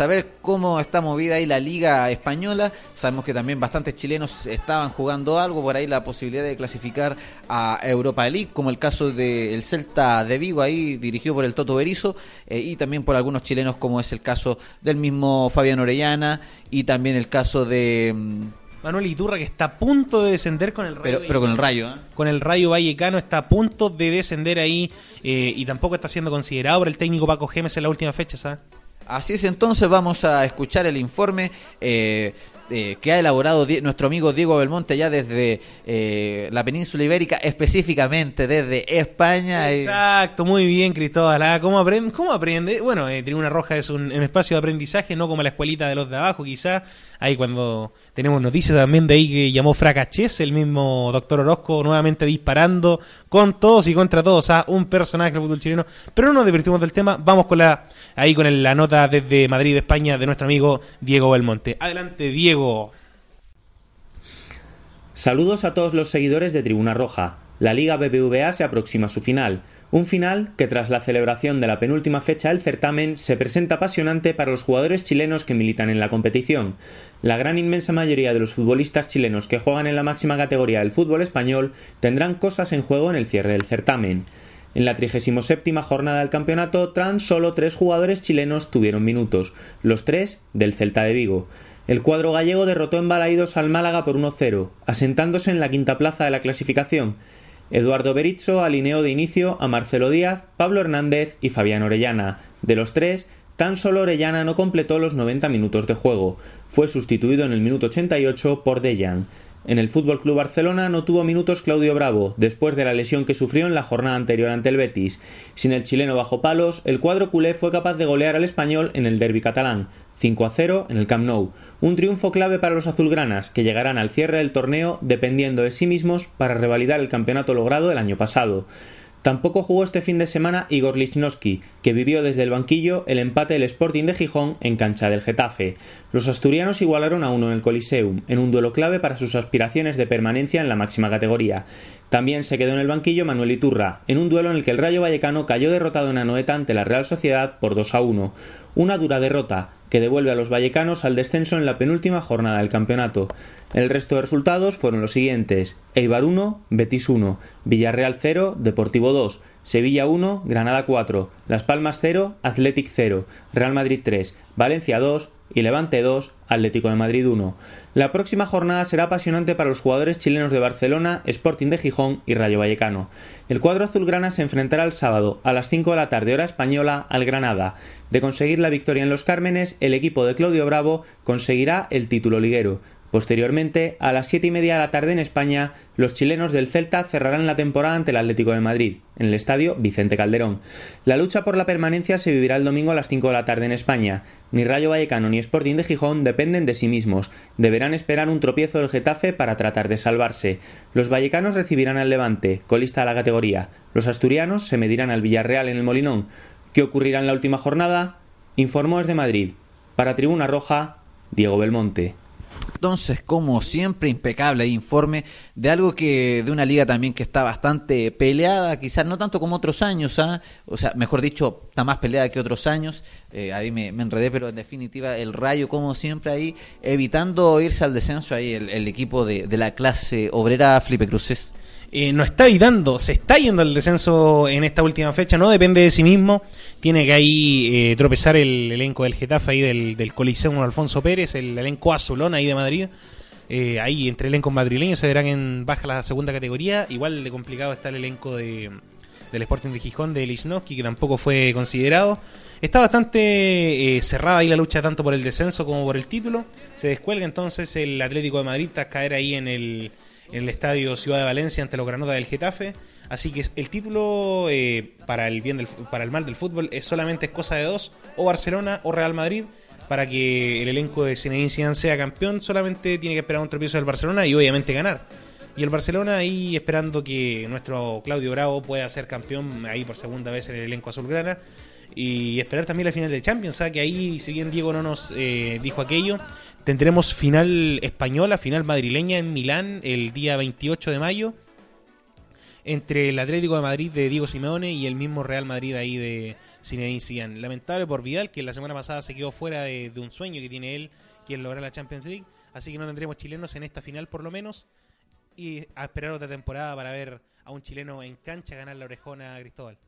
Saber cómo está movida ahí la liga española. Sabemos que también bastantes chilenos estaban jugando algo, por ahí la posibilidad de clasificar a Europa League, como el caso del Celta de Vigo, ahí dirigido por el Toto Berizo, eh, y también por algunos chilenos, como es el caso del mismo Fabián Orellana, y también el caso de... mm, Manuel Iturra que está a punto de descender con el Rayo Pero, pero con el rayo, ¿eh? con el Rayo Vallecano está a punto de descender ahí eh, y tampoco está siendo considerado por el técnico Paco Gemes en la última fecha, ¿sabes? Así es, entonces vamos a escuchar el informe eh, eh, que ha elaborado nuestro amigo Diego Belmonte ya desde eh, la península ibérica, específicamente desde España. eh, Exacto, muy bien, Cristóbal. Ah, ¿Cómo aprende? ¿Cómo? Bueno, eh, Tribuna Roja es un, espacio de aprendizaje, no como la escuelita de los de abajo, quizá. Ahí cuando tenemos noticias también de ahí que llamó Fracachés, el mismo doctor Orozco, nuevamente disparando con todos y contra todos a un personaje del fútbol chileno. Pero no nos divertimos del tema, vamos con la ahí con la nota desde Madrid, España, de nuestro amigo Diego Belmonte. Adelante, Diego. Saludos a todos los seguidores de Tribuna Roja. La Liga BBVA se aproxima a su final. Un final que tras la celebración de la penúltima fecha del certamen se presenta apasionante para los jugadores chilenos que militan en la competición. La gran inmensa mayoría de los futbolistas chilenos que juegan en la máxima categoría del fútbol español tendrán cosas en juego en el cierre del certamen. En la 37 jornada del campeonato, tan solo tres jugadores chilenos tuvieron minutos, los tres del Celta de Vigo. El cuadro gallego derrotó en Balaídos al Málaga por 1-0, asentándose en la quinta plaza de la clasificación. Eduardo Berizzo alineó de inicio a Marcelo Díaz, Pablo Hernández y Fabián Orellana. De los tres, tan solo Orellana no completó los 90 minutos de juego. Fue sustituido en el minuto 88 por Dejan. En el Fútbol Club Barcelona no tuvo minutos Claudio Bravo, después de la lesión que sufrió en la jornada anterior ante el Betis. Sin el chileno bajo palos, el cuadro culé fue capaz de golear al español en el derby catalán, 5 a 0 en el Camp Nou. Un triunfo clave para los azulgranas, que llegarán al cierre del torneo dependiendo de sí mismos para revalidar el campeonato logrado el año pasado. Tampoco jugó este fin de semana Igor Lichnowsky, que vivió desde el banquillo el empate del Sporting de Gijón en cancha del Getafe. Los asturianos igualaron a uno en el Coliseum, en un duelo clave para sus aspiraciones de permanencia en la máxima categoría. También se quedó en el banquillo Manuel Iturra, en un duelo en el que el Rayo Vallecano cayó derrotado en Anoeta ante la Real Sociedad por 2 a 1. Una dura derrota, que devuelve a los vallecanos al descenso en la penúltima jornada del campeonato. El resto de resultados fueron los siguientes: Eibar 1, Betis 1, Villarreal 0, Deportivo 2, Sevilla 1, Granada 4, Las Palmas 0, Athletic 0, Real Madrid 3, Valencia 2 y Levante 2, Atlético de Madrid 1. La próxima jornada será apasionante para los jugadores chilenos de Barcelona, Sporting de Gijón y Rayo Vallecano. El cuadro azulgrana se enfrentará el sábado a las 5 de la tarde hora española al Granada. De conseguir la victoria en los Cármenes, el equipo de Claudio Bravo conseguirá el título liguero. Posteriormente, a las 7 y media de la tarde en España, los chilenos del Celta cerrarán la temporada ante el Atlético de Madrid, en el estadio Vicente Calderón. La lucha por la permanencia se vivirá el domingo a las 5 de la tarde en España. Ni Rayo Vallecano ni Sporting de Gijón dependen de sí mismos. Deberán esperar un tropiezo del Getafe para tratar de salvarse. Los vallecanos recibirán al Levante, colista de la categoría. Los asturianos se medirán al Villarreal en el Molinón. ¿Qué ocurrirá en la última jornada? Informó desde Madrid. Para Tribuna Roja, Diego Belmonte. Entonces, como siempre, impecable informe de algo que de una liga también que está bastante peleada, quizás no tanto como otros años, ¿ah? o sea, mejor dicho, está más peleada que otros años. Eh, ahí me, me enredé, pero en definitiva, el Rayo, como siempre, ahí evitando irse al descenso, ahí el, el equipo de, de la clase obrera Felipe Cruces. Eh, no está evitando, se está yendo al descenso en esta última fecha, no depende de sí mismo, tiene que ahí eh, tropezar el elenco del Getafe ahí del, del Coliseo Alfonso Pérez, el elenco azulón ahí de Madrid, Eh, ahí entre elencos madrileños se verán en baja la segunda categoría, igual de complicado está el elenco de, del Sporting de Gijón de Lichnowsky que tampoco fue considerado. Está bastante eh, cerrada ahí la lucha tanto por el descenso como por el título. Se descuelga entonces el Atlético de Madrid tras caer ahí en el, en el estadio Ciudad de Valencia ante los Granada del Getafe. Así que el título eh, para el bien del, para el mal del fútbol es solamente es cosa de dos, o Barcelona o Real Madrid. para que el elenco de Zinedine Zidane sea campeón, solamente tiene que esperar un tropiezo del Barcelona y obviamente ganar. Y el Barcelona ahí esperando que nuestro Claudio Bravo pueda ser campeón ahí por segunda vez en el elenco azulgrana y esperar también la final de Champions, ¿sabes? que ahí si bien Diego no nos eh, dijo aquello, tendremos final española, final madrileña en Milán el día 28 de mayo entre el Atlético de Madrid de Diego Simeone y el mismo Real Madrid ahí de Zinedine Zidane. Lamentable por Vidal, que la semana pasada se quedó fuera de, un sueño que tiene él, quien lograr la Champions League. Así que no tendremos chilenos en esta final por lo menos. Y a esperar otra temporada para ver a un chileno en cancha ganar la orejona a Cristóbal.